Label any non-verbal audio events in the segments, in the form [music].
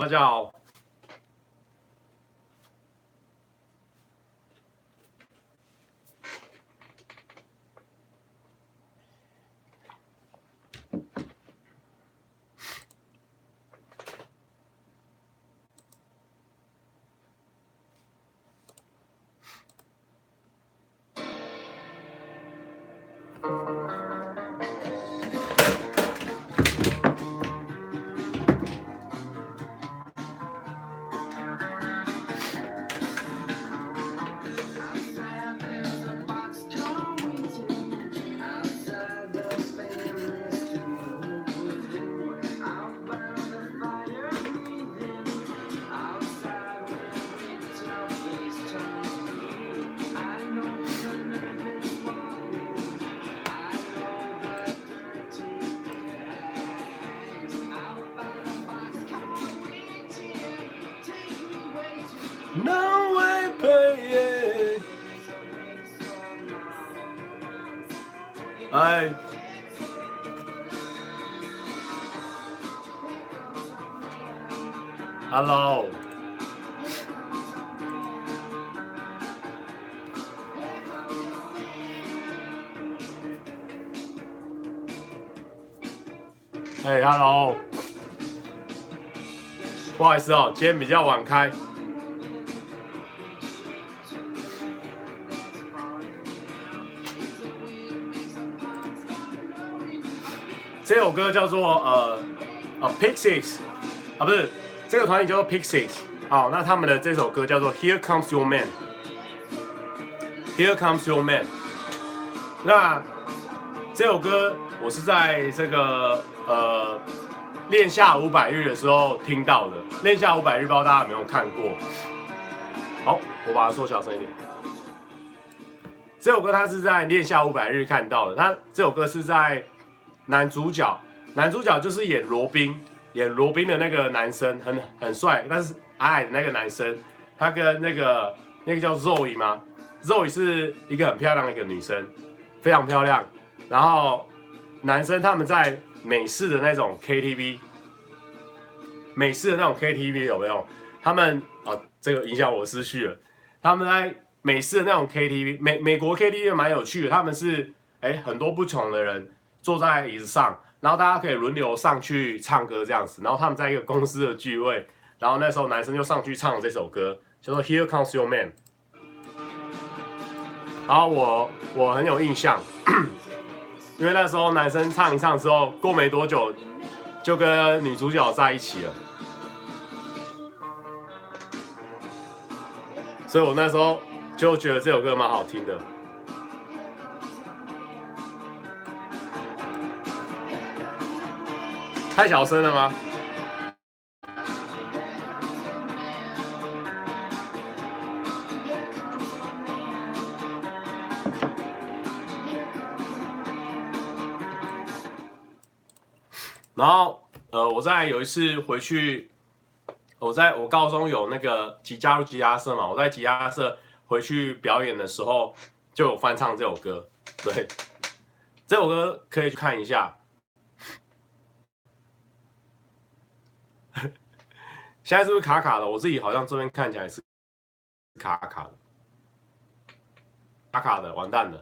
大家好。哎，Hello，哎，Hello，不好意思哦，今天比较晚开。首歌叫做呃呃 Pixies 啊，不是这个团体叫做 Pixies。好，那他们的这首歌叫做 Here Comes Your Man。Here Comes Your Man。那这首歌我是在这个呃恋夏五百日的时候听到的。恋夏五百日，不知道大家有没有看过？好，我把它缩小声一点。这首歌它是在恋夏五百日看到的。它这首歌是在。男主角，男主角就是演罗宾，演罗宾的那个男生，很很帅，但是矮矮的那个男生，他跟那个那个叫 Zoe 吗？Zoe 是一个很漂亮的一个女生，非常漂亮。然后男生他们在美式的那种 KTV，美式的那种 KTV 有没有？他们啊，这个影响我思绪了。他们在美式的那种 KTV，美美国 KTV 蛮有趣的，他们是哎很多不同的人。坐在椅子上，然后大家可以轮流上去唱歌这样子。然后他们在一个公司的聚会，然后那时候男生就上去唱了这首歌，叫做《Here Comes Your Man》。然后我我很有印象，[clears throat] 因为那时候男生唱一唱之后，过没多久就跟女主角在一起了，所以我那时候就觉得这首歌蛮好听的。太小声了吗？然后，呃，我在有一次回去，我在我高中有那个吉加入吉他社嘛，我在吉他社回去表演的时候，就有翻唱这首歌。对，这首歌可以去看一下。现在是不是卡卡的？我自己好像这边看起来是卡卡的，卡卡的，完蛋了，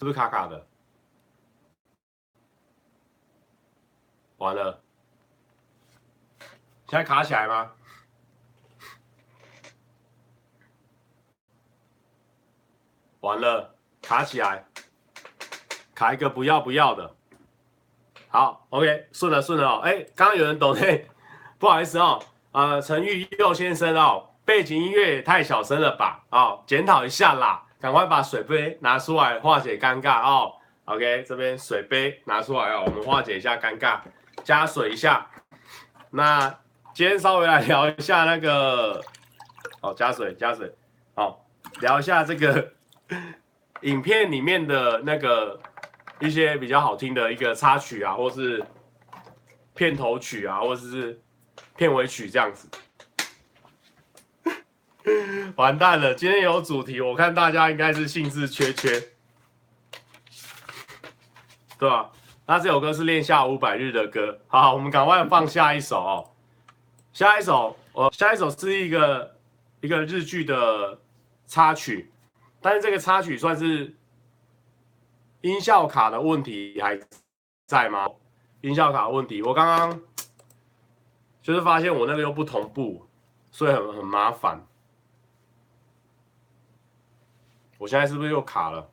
是不是卡卡的？完了，现在卡起来吗？完了，卡起来，卡一个不要不要的。好，OK，顺了顺了哦。哎，刚刚有人懂嘿，[laughs] 不好意思哦。呃，陈玉佑先生哦，背景音乐也太小声了吧？哦，检讨一下啦，赶快把水杯拿出来化解尴尬哦。OK，这边水杯拿出来哦，我们化解一下尴尬，加水一下。那今天稍微来聊一下那个，哦，加水加水，好，哦，聊一下这个 [laughs] 影片里面的那个。一些比较好听的一个插曲啊，或是片头曲啊，或者是片尾曲这样子。[laughs] 完蛋了，今天有主题，我看大家应该是兴致缺缺，对吧？那这首歌是恋夏五百日的歌。好，我们赶快放下一首哦。下一首，哦，下一首是一个一个日剧的插曲，但是这个插曲算是音效卡的问题还在吗？音效卡问题，我刚刚就是发现我那个又不同步，所以很很麻烦。我现在是不是又卡了？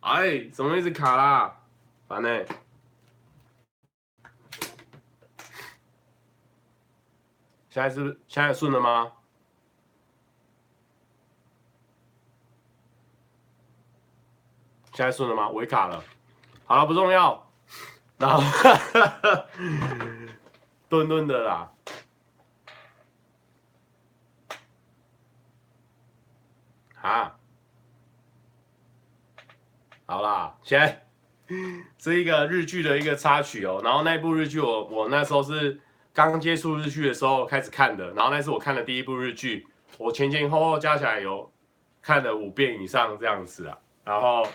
哎，怎么一直卡啦？烦呢、现在是现在顺了吗？现在顺了吗？我卡了。好了，不重要。然后顿顿的啦。啊。好啦，先。是一个日剧的一个插曲哦，然后那部日剧我我那时候是刚接触日剧的时候开始看的，然后那是我看的第一部日剧，我前前后后加起来有看了五遍以上这样子啊，然后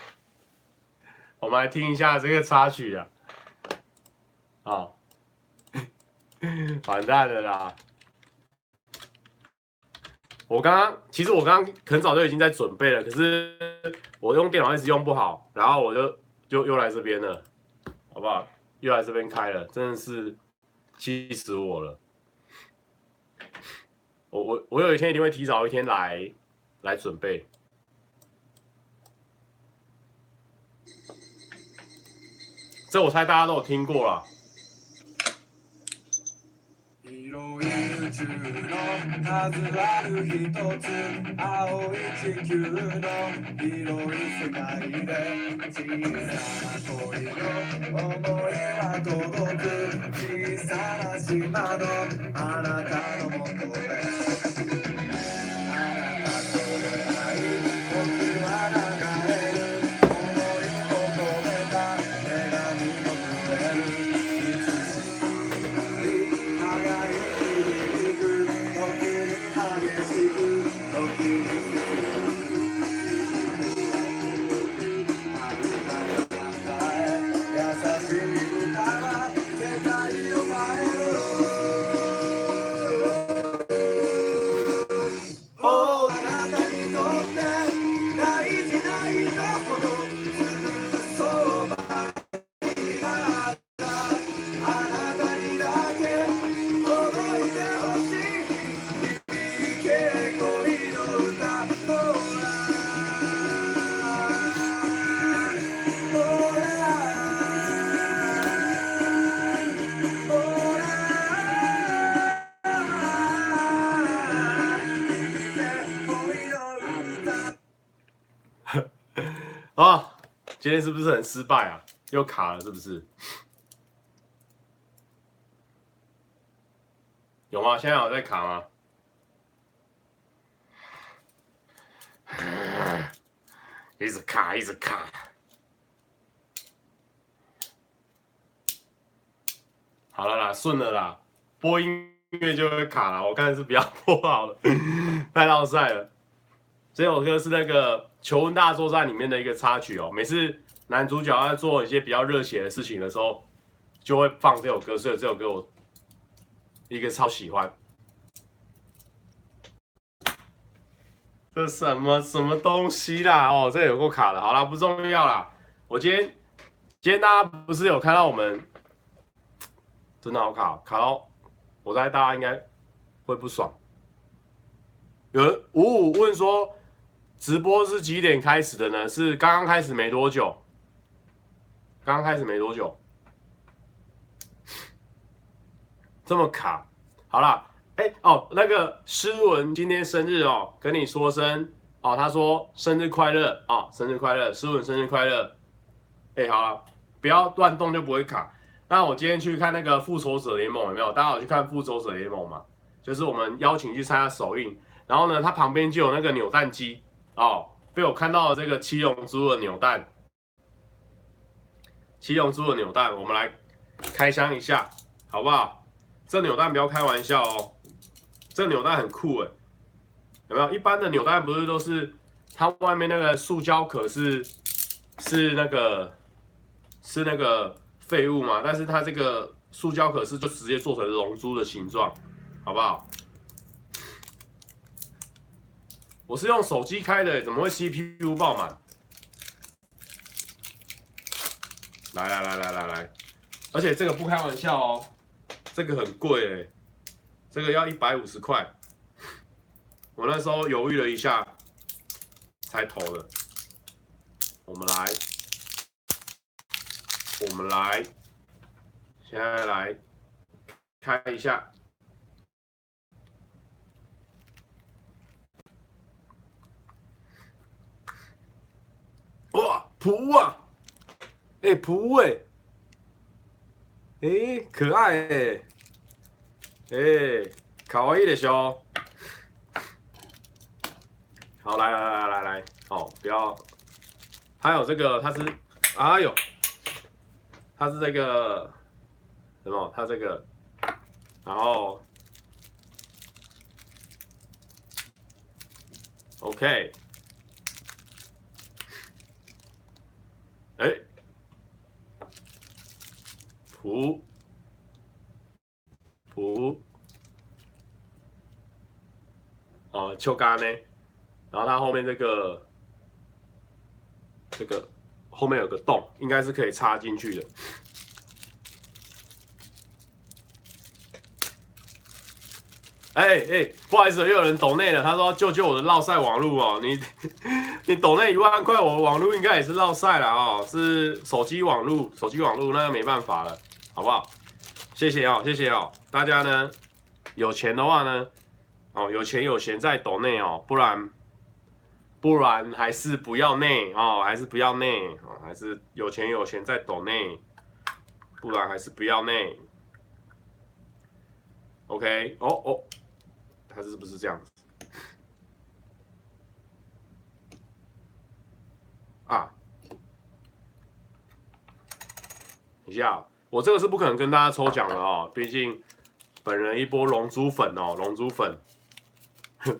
我们来听一下这个插曲啊，啊，[laughs] 完蛋了啦！我刚刚其实我刚刚很早就已经在准备了，可是我用电脑一直用不好，然后我就。就又来这边了，好不好？又来这边开了，真的是气死我了。我我我有一天一定会提早一天来来准备。这我猜大家都有听过了。今天是不是很失败啊？又卡了是不是？有吗？现在有在卡吗？[laughs] 一直卡，一直卡。好了啦，顺了啦。播音乐就会卡了，我看是不要播好了，[laughs] 太绕赛了。这首歌是那个《求婚大作战》里面的一个插曲哦。每次男主角在做一些比较热血的事情的时候，就会放这首歌。所以这首歌我一个超喜欢。这什么什么东西啦？哦，这有够卡的。好啦，不重要啦。我今天今天大家不是有看到我们真的好卡，卡到我猜大家应该会不爽。有人五五问说。直播是几点开始的呢？是刚刚开始没多久，刚刚开始没多久，这么卡。好啦，哎、哦，那个诗文今天生日哦，跟你说声哦，他说生日快乐啊、哦，生日快乐，诗文生日快乐。哎、好了，不要乱动就不会卡。那我今天去看那个复仇者联盟有没有？大家有去看复仇者联盟吗？就是我们邀请去参加首映，然后呢，它旁边就有那个扭蛋机。哦，被我看到了这个七龙珠的扭蛋，七龙珠的扭蛋，我们来开箱一下，好不好？这扭蛋不要开玩笑哦，这扭蛋很酷诶，有没有？一般的扭蛋不是都是它外面那个塑胶壳是是那个是那个废物嘛，但是它这个塑胶壳是就直接做成龙珠的形状，好不好？我是用手机开的，怎么会 CPU 爆满？来来来来来来，而且这个不开玩笑哦，这个很贵哎，这个要一百五十块。我那时候犹豫了一下，才投的。我们来，我们来，现在来开一下。哇，噗啊！哎、欸，噗哎！哎，可爱哎、哎、欸，卡哇伊的熊。好，来来来来来，好，不要。还有这个，它是，哎呦，它是这个什么？它这个，然后，OK，哎，噗，噗，哦，秋干呢？然后它后面这个，这个后面有个洞，应该是可以插进去的。哎哎，不好意思，又有人抖内了。他说：“救救我的绕赛网路哦！你你抖内一万块，我网络应该也是绕赛了哦，是手机网络，手机网络那没办法了，好不好？谢谢哦，谢谢哦，大家呢有钱的话呢，哦有钱有闲在抖内哦，不然。”不然还是不要内哦，还是不要内哦，还是有钱有钱在抖内，不然还是不要内。OK，哦哦，他是不是这样子？啊，等一下，我这个是不可能跟大家抽奖的哦，毕竟本人一波龙珠粉哦，龙珠粉。[laughs]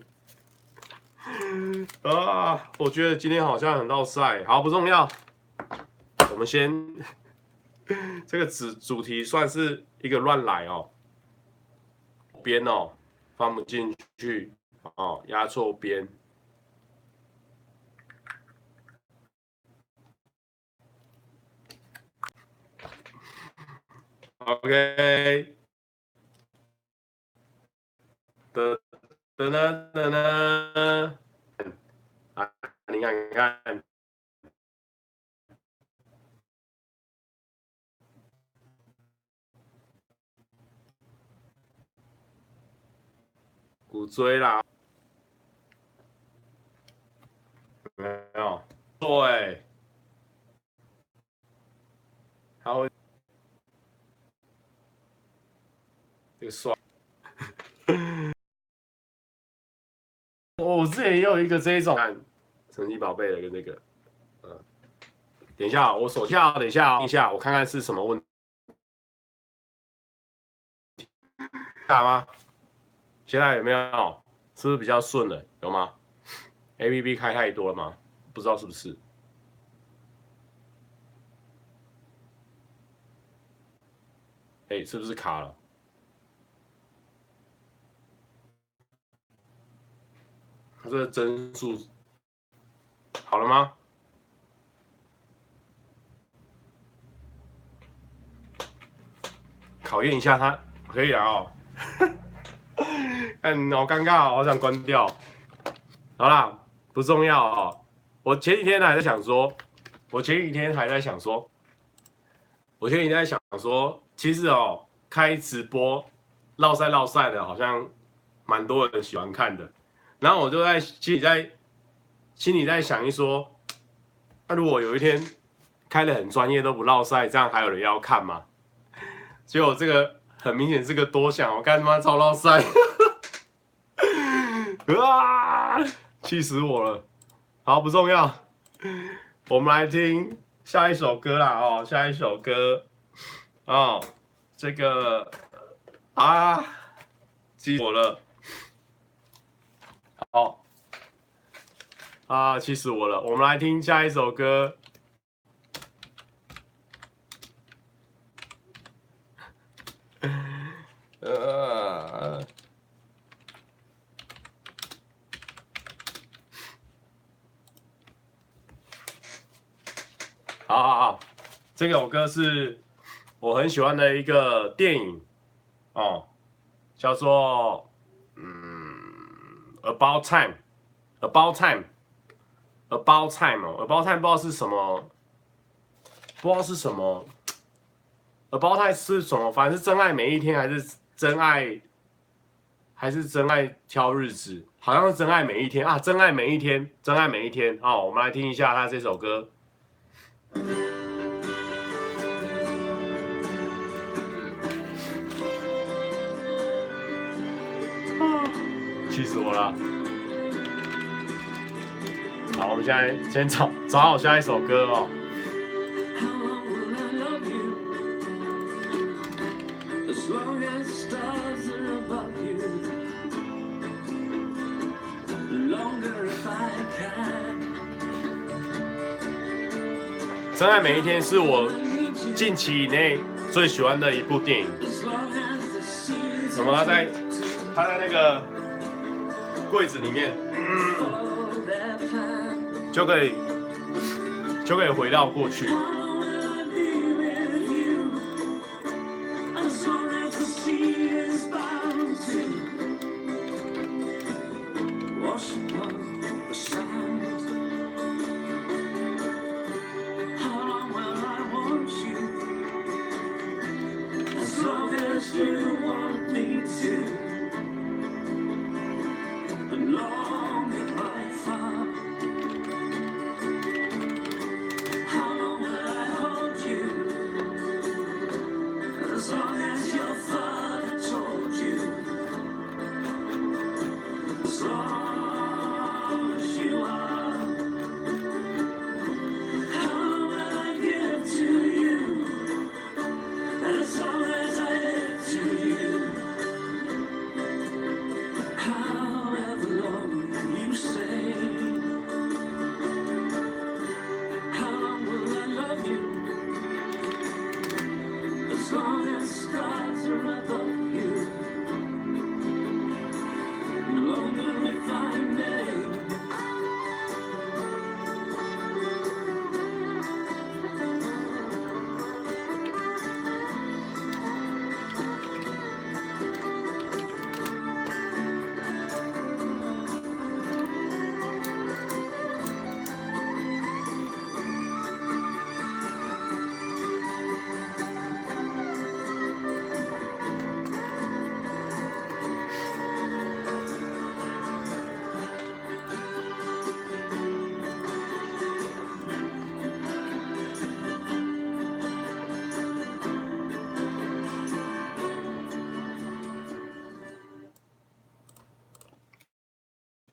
啊，我觉得今天好像很闹赛，好，不重要。我们先这个主主题算是一个乱来哦，边哦放不进去哦，压错边。OK，噔噔噔噔噔。你看，你看，骨锥啦，没有，对，还会这个刷。[laughs] 我之前也有一个这一种。神奇宝贝的跟那个，嗯，等一下，我手下，等一下，等一下，我看看是什么问题，打吗？现在有没有？是不是比较顺了？有吗？APP 开太多了吗？不知道是不是？哎，是不是卡了？它这个帧数。好了吗？考验一下他，可以啊哦。[laughs] 嗯，好尴尬，好想关掉。好啦，不重要哦。我前几天还在想说，我前几天还在想说，我前几天在想说，其实哦，开直播绕赛绕赛的，好像蛮多人喜欢看的。然后我就在心里在。心里在想一说，那如果有一天开的很专业都不落赛，这样还有人要看吗？结果这个很明显是个多想，我干他妈超落赛，[laughs] 啊！气死我了！好，不重要，我们来听下一首歌啦哦，下一首歌哦，这个啊，气死我了，好，啊，气死我了！我们来听下一首歌。[laughs] 呃，好好好，这首歌是我很喜欢的一个电影哦，叫做嗯。About Time》，《About Time》，《About Time》哦，《About Time》不知道是什么，不知道是什么，《About Time》是什么？反正是真爱每一天，还是真爱，还是真爱挑日子？好像是真爱每一天啊！真爱每一天，真爱每一天。好，我们来听一下他这首歌。气死我了！好，我们现在先找找好下一首歌哦。真爱每一天是我近期以内最喜欢的一部电影。怎么了在他在那个柜子里面，就可以就可以回到过去。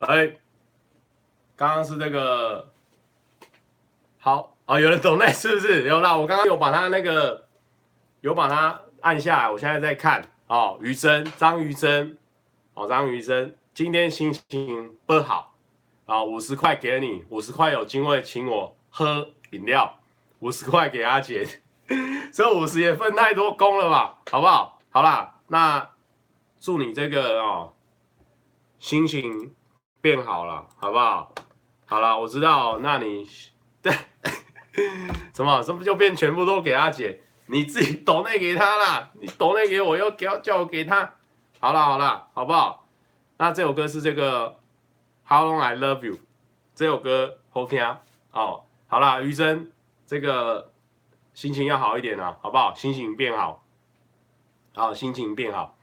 哎，刚刚是这个，好啊，有人懂那是不是？有啦，我刚刚有把他那个，有把它按下来，我现在在看哦。于真，张于真，哦，张于真，今天心情不好啊，五十块给你，五十块有机会请我喝饮料，五十块给阿杰，[laughs] 这五十也分太多工了吧？好不好？好啦，那祝你这个哦，心情。变好了，好不好？好了，我知道。那你对 [laughs] 什么？什么就变全部都给阿姐？你自己抖内给他啦，你抖内给我，又给叫我给他。好了好了，好不好？那这首歌是这个 How Long I Love You 这首歌好听。哦，好了，余生，这个心情要好一点啊，好不好？心情变好，好，心情变好。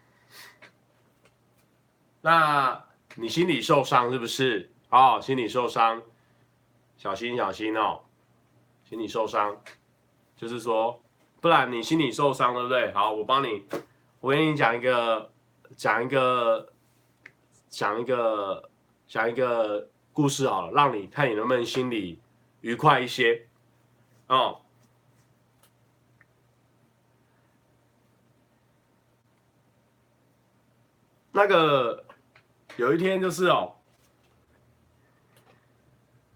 那。你心里受伤是不是？哦，心里受伤，小心小心哦，心里受伤，就是说，不然你心里受伤，对不对？好，我帮你，我给你讲一个，讲一个，讲一个，讲一个故事好了，让你看你能不能心里愉快一些，哦，那个。有一天就是哦，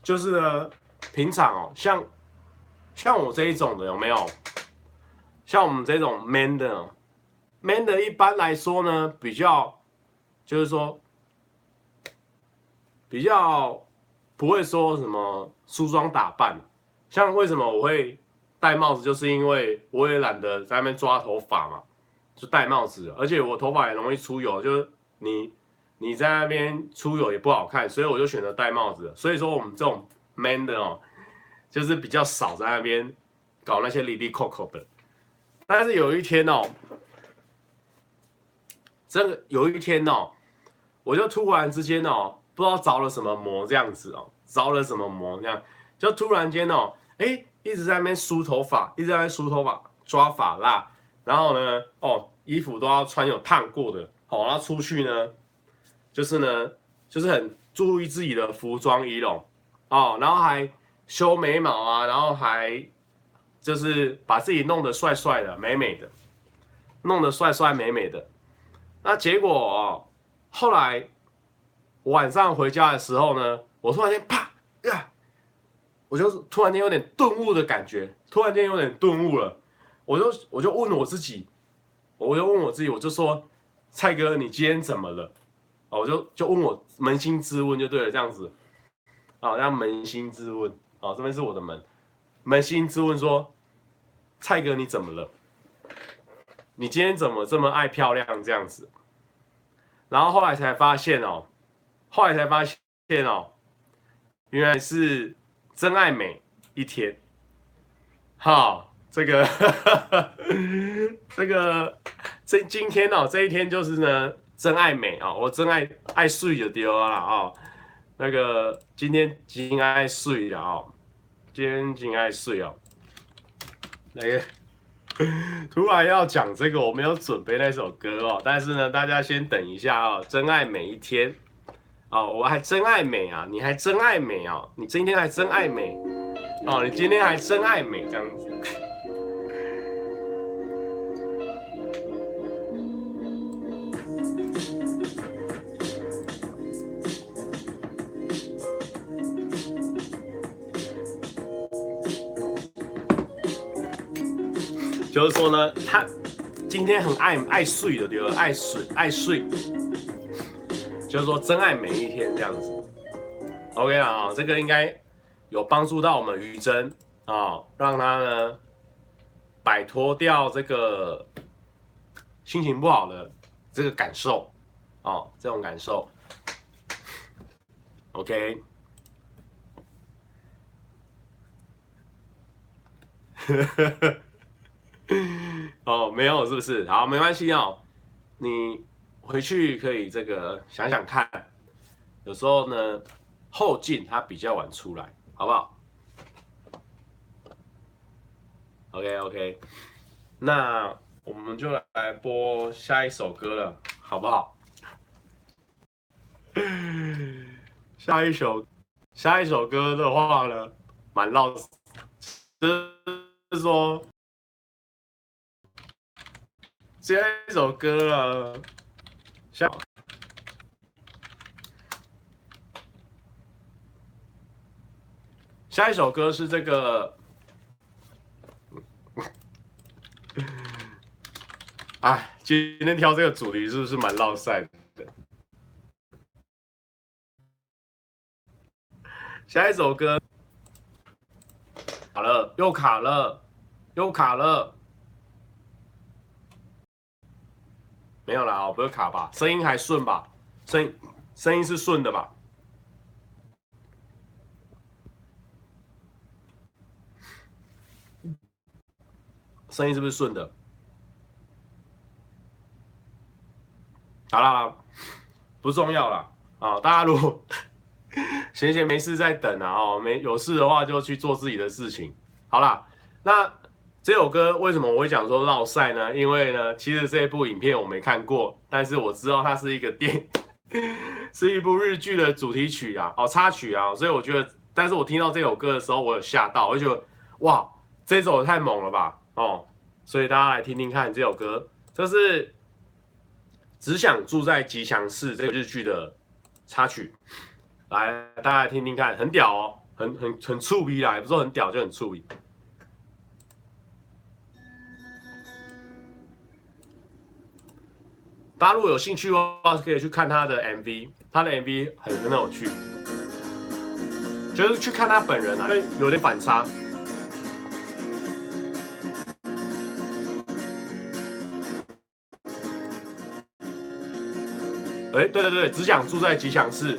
就是呢，平常哦，像像我这一种的有没有？像我们这种 man 的，man 的一般来说呢，比较就是说比较不会说什么梳妆打扮。像为什么我会戴帽子，就是因为我也懒得在那边抓头发嘛，就戴帽子。而且我头发也容易出油，就是你你在那边出游也不好看，所以我就选择戴帽子。所以说我们这种 man 的哦，就是比较少在那边搞那些哩哩扣扣的。但是有一天哦，真的有一天哦，我就突然之间哦，不知道着了什么魔这样子哦，着了什么魔这样，就突然间哦，哎。一直在那边梳头发，一直在那边梳头发，抓发蜡，然后呢，哦，衣服都要穿有烫过的，好，然后出去呢，就是呢，就是很注意自己的服装仪容，哦，然后还修眉毛啊，然后还就是把自己弄得帅帅的、美美的，弄得帅帅美美的。那结果哦，后来晚上回家的时候呢，我突然间啪呀！我就突然间有点顿悟的感觉，突然间有点顿悟了，我就我就问我自己，我就问我自己，我就说，蔡哥，你今天怎么了？哦，我就就问我扪心自问就对了，这样子，啊，这样扪心自问，啊，这边是我的门，扪心自问说，蔡哥你怎么了？你今天怎么这么爱漂亮这样子？然后后来才发现哦，后来才发现哦，原来是。真爱美一天，好，这个，[laughs] 这个，这今天哦，这一天就是呢，真爱美啊，我真爱爱睡就丢了啊，那个今天真爱睡了啊，今天真爱睡哦，那个 [laughs] 突然要讲这个，我没有准备那首歌哦，但是呢，大家先等一下哦，真爱每一天。哦，我还真爱美啊！你还真爱美哦！你今天还真爱美哦！你今天还真爱美这样子，就是说呢，他今天很爱爱睡的，对吧？爱睡爱睡。就是说，真爱每一天这样子，OK 啊，这个应该有帮助到我们于真啊，让他呢摆脱掉这个心情不好的这个感受啊，这种感受，OK，呵呵呵 [laughs] 哦，没有是不是？好，没关系哦，你。回去可以这个想想看，有时候呢后劲它比较晚出来，好不好？OK OK，那我们就来播下一首歌了，好不好？[laughs] 下一首下一首歌的话呢，蛮绕，就是说下一首歌了。下下一首歌是这个，哎，今天挑这个主题是不是蛮绕赛的？下一首歌，卡了，又卡了，又卡了。没有啦，不会卡吧？声音还顺吧？声音声音是顺的吧？声音是不是顺的？好啦，不重要啦。啊！大家如果闲闲没事在等啊，哦，没有事的话就去做自己的事情。好啦，那。这首歌为什么我会讲说烙赛呢？因为呢，其实这一部影片我没看过，但是我知道它是一个电，[laughs] 是一部日剧的主题曲啊，哦插曲啊，所以我觉得，但是我听到这首歌的时候，我有吓到，我就觉得哇，这首太猛了吧，哦，所以大家来听听看这首歌，这是只想住在吉祥寺这个日剧的插曲，来大家来听听看，很屌哦，很很很触鼻啦，也不是很屌，就很触鼻。大家如果有兴趣的话可以去看他的 mv 他的 mv 很很有趣就是去看他本人啊有点反差。哎对对对只想住在吉祥寺。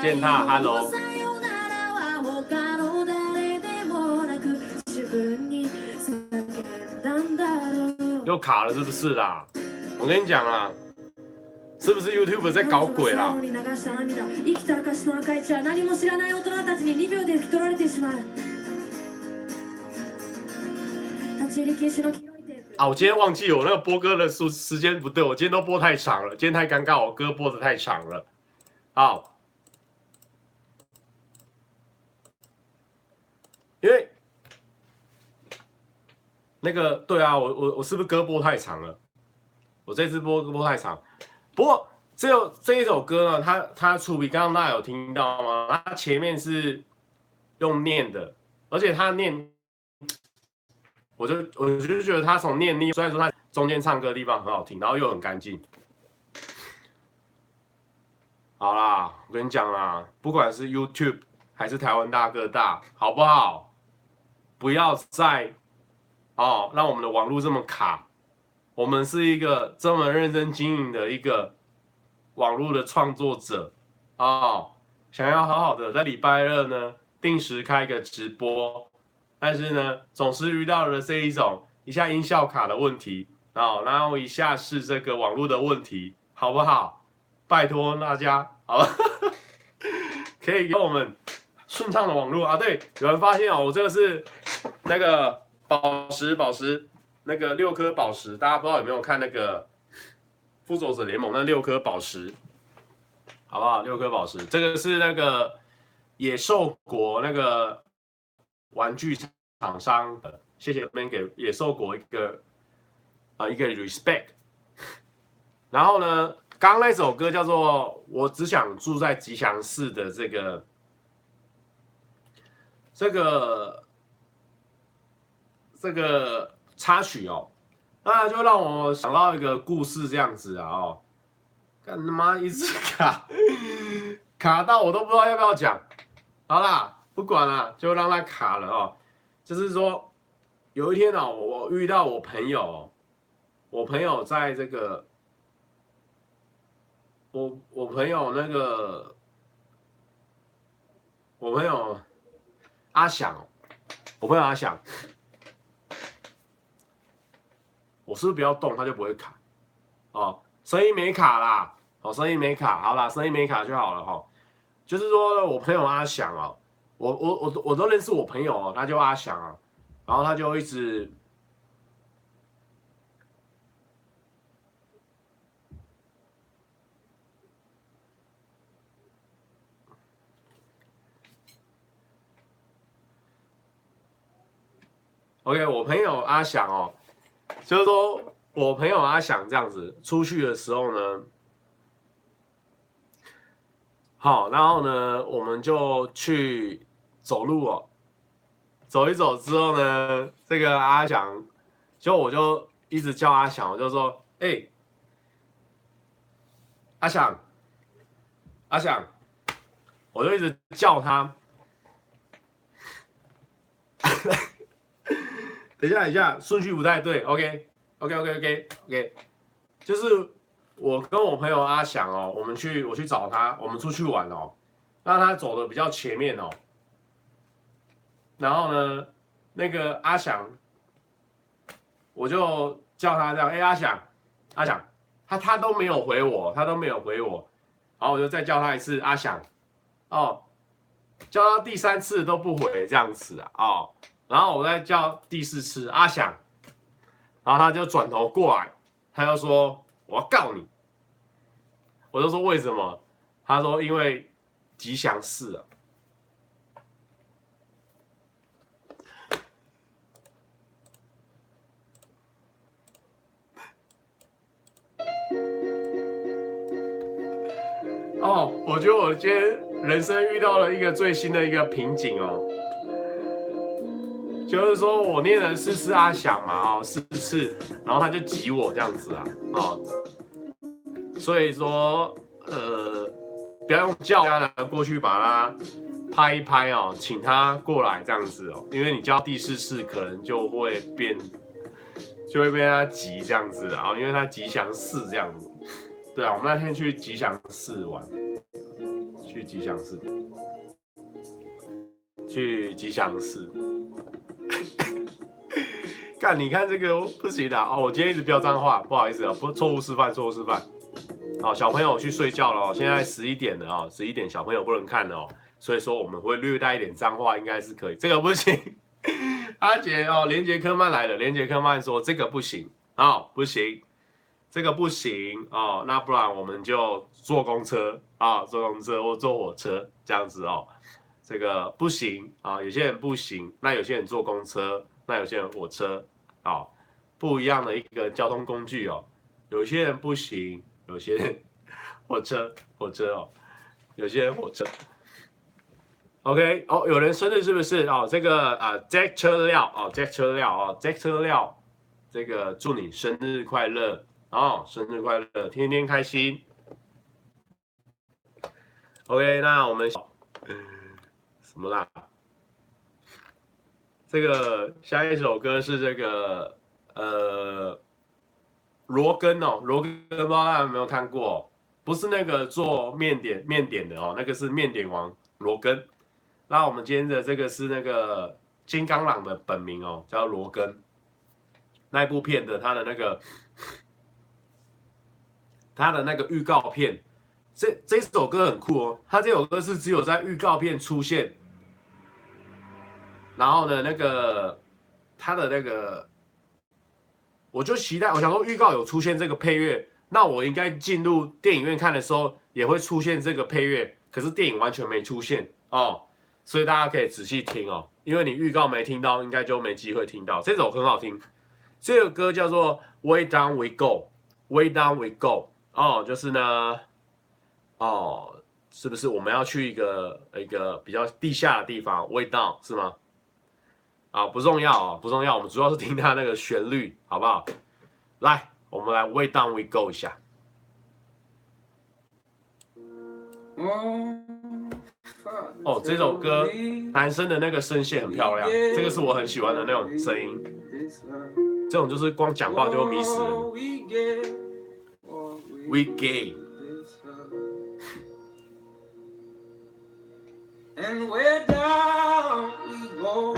健太，Hello。又卡了，是不是啦？我跟你讲啊，是不是 YouTube 在搞鬼啦？啊，我今天忘记我那个播歌的时时间不对，我今天都播太长了，今天太尴尬，我歌播的太长了。好。因为那个对啊，我我我是不是歌播太长了？我这次播歌播太长。不过这这一首歌呢，它它出比刚刚大家有听到吗？它前面是用念的，而且它念，我就我就觉得它从念力，虽然说它中间唱歌的地方很好听，然后又很干净。好啦，我跟你讲啦，不管是 YouTube 还是台湾大哥大，好不好？不要再哦，让我们的网络这么卡。我们是一个这么认真经营的一个网络的创作者哦，想要好好的在礼拜二呢定时开个直播，但是呢总是遇到了这一种一下音效卡的问题哦，然后一下是这个网络的问题，好不好？拜托大家，好吧，[laughs] 可以给我们顺畅的网络啊。对，有人发现哦，我这个是。那个宝石，宝石，那个六颗宝石，大家不知道有没有看那个《复仇者联盟》那六颗宝石，好不好？六颗宝石，这个是那个野兽国那个玩具厂商的，谢谢你们给野兽国一个啊一个 respect。然后呢，刚刚那首歌叫做《我只想住在吉祥寺》的这个这个。这个插曲哦，那就让我想到一个故事，这样子啊哦，干他妈一直卡，[laughs] 卡到我都不知道要不要讲。好啦，不管了，就让它卡了哦。就是说，有一天哦，我遇到我朋友，我朋友在这个，我我朋友那个，我朋友阿翔，我朋友阿翔。我是不是不要动，它就不会卡？哦，声音没卡啦，哦，声音没卡，好啦，声音没卡就好了哈、哦。就是说我朋友阿翔哦，我我我我都认识我朋友哦，他叫阿翔啊，然后他就一直，OK，我朋友阿翔哦。就是说我朋友阿翔这样子出去的时候呢，好，然后呢，我们就去走路哦，走一走之后呢，这个阿翔，就我就一直叫阿翔，我就说，哎、阿翔，阿翔，我就一直叫他。等一下，等一下，顺序不太对。OK，OK，OK，OK，OK，就是我跟我朋友阿翔哦，我们去，我去找他，我们出去玩哦，让他走的比较前面哦。然后呢，那个阿翔，我就叫他这样，哎，阿翔，阿翔，他他都没有回我，他都没有回我，然后我就再叫他一次，阿翔，哦，叫他第三次都不回这样子啊，哦。然后我再叫第四次阿翔，然后他就转头过来，他就说我要告你。我就说为什么？他说因为吉祥寺啊。哦，我觉得我今天人生遇到了一个最新的一个瓶颈哦。就是说我念了四次阿翔嘛，哦，四次，然后他就挤我这样子啊，哦，所以说，呃，不要用叫他的过去把他拍一拍哦，请他过来这样子哦，因为你叫第四次可能就会变，就会被他挤这样子啊，因为他吉祥四这样子。对啊，我们那天去吉祥寺玩，去吉祥寺，去吉祥寺。干，你看这个不行的哦，我今天一直飙脏话，不好意思啊，不错误示范，错误示范。好，小朋友去睡觉了哦，现在十一点了啊，十一点小朋友不能看了哦，所以说我们会略带一点脏话，应该是可以。这个不行，阿杰哦，连杰科曼来了，连杰科曼说这个不行啊，哦，不行。这个不行哦，那不然我们就坐公车啊，坐公车或坐火车这样子哦。这个不行啊，有些人不行，那有些人坐公车，那有些人火车，啊，不一样的一个交通工具哦。有些人不行，有些人火车，火车哦，有些人火车。OK，哦，有人生日是不是？哦，这个啊，Jack 车料哦，Jack 车料哦，Jack 车料，这个祝你生日快乐。哦，生日快乐，天天开心。OK，那我们什么啦？这个下一首歌是这个呃罗根哦，罗根不知道大家有没有看过？不是那个做面点面点的哦，那个是面点王罗根。那我们今天的这个是那个金刚狼的本名哦，叫罗根。那一部片的他的那个。他的那个预告片，这这首歌很酷哦。他这首歌是只有在预告片出现，然后呢，那个他的那个，我就期待，我想说预告有出现这个配乐，那我应该进入电影院看的时候也会出现这个配乐。可是电影完全没出现哦，所以大家可以仔细听哦，因为你预告没听到，应该就没机会听到。这首很好听，这个歌叫做 Way Down We Go，Way Down We Go。哦，就是呢，哦，是不是我们要去一个一个比较地下的地方？Way down 是吗？啊，不重要啊，不重要，我们主要是听他那个旋律，好不好？来，我们来 Way down we go 一下。哦，这首歌男生的那个声线很漂亮，这个是我很喜欢的那种声音，这种就是光讲话就会迷死人。We gay。And we're down. 哦！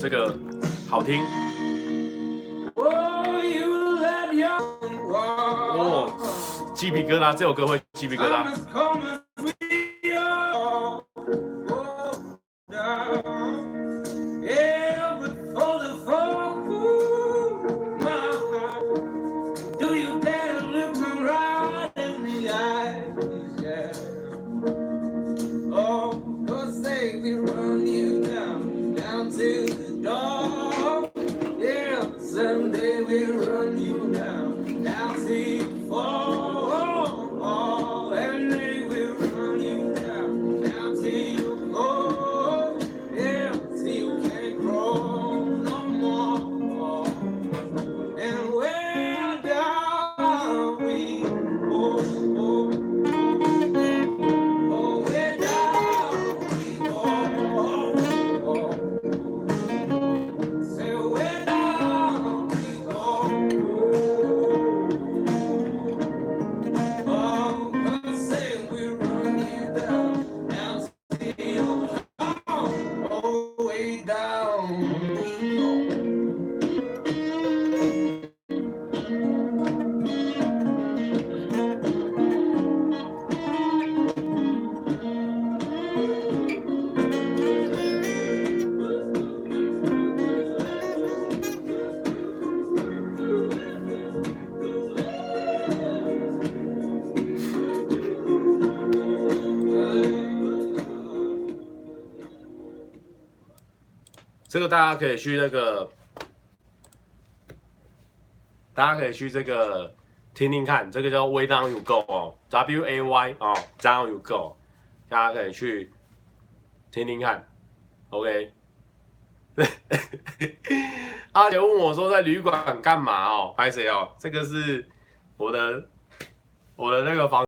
这个好听。哦，鸡皮疙瘩，这首歌会鸡皮疙瘩。这个大家可以去那个，大家可以去这个听听看，这个叫 Way Down You Go 哦，W A Y 哦，Down You Go，大家可以去听听看，OK。[laughs] 阿杰问我说在旅馆干嘛哦？拍谁哦？这个是我的我的那个房。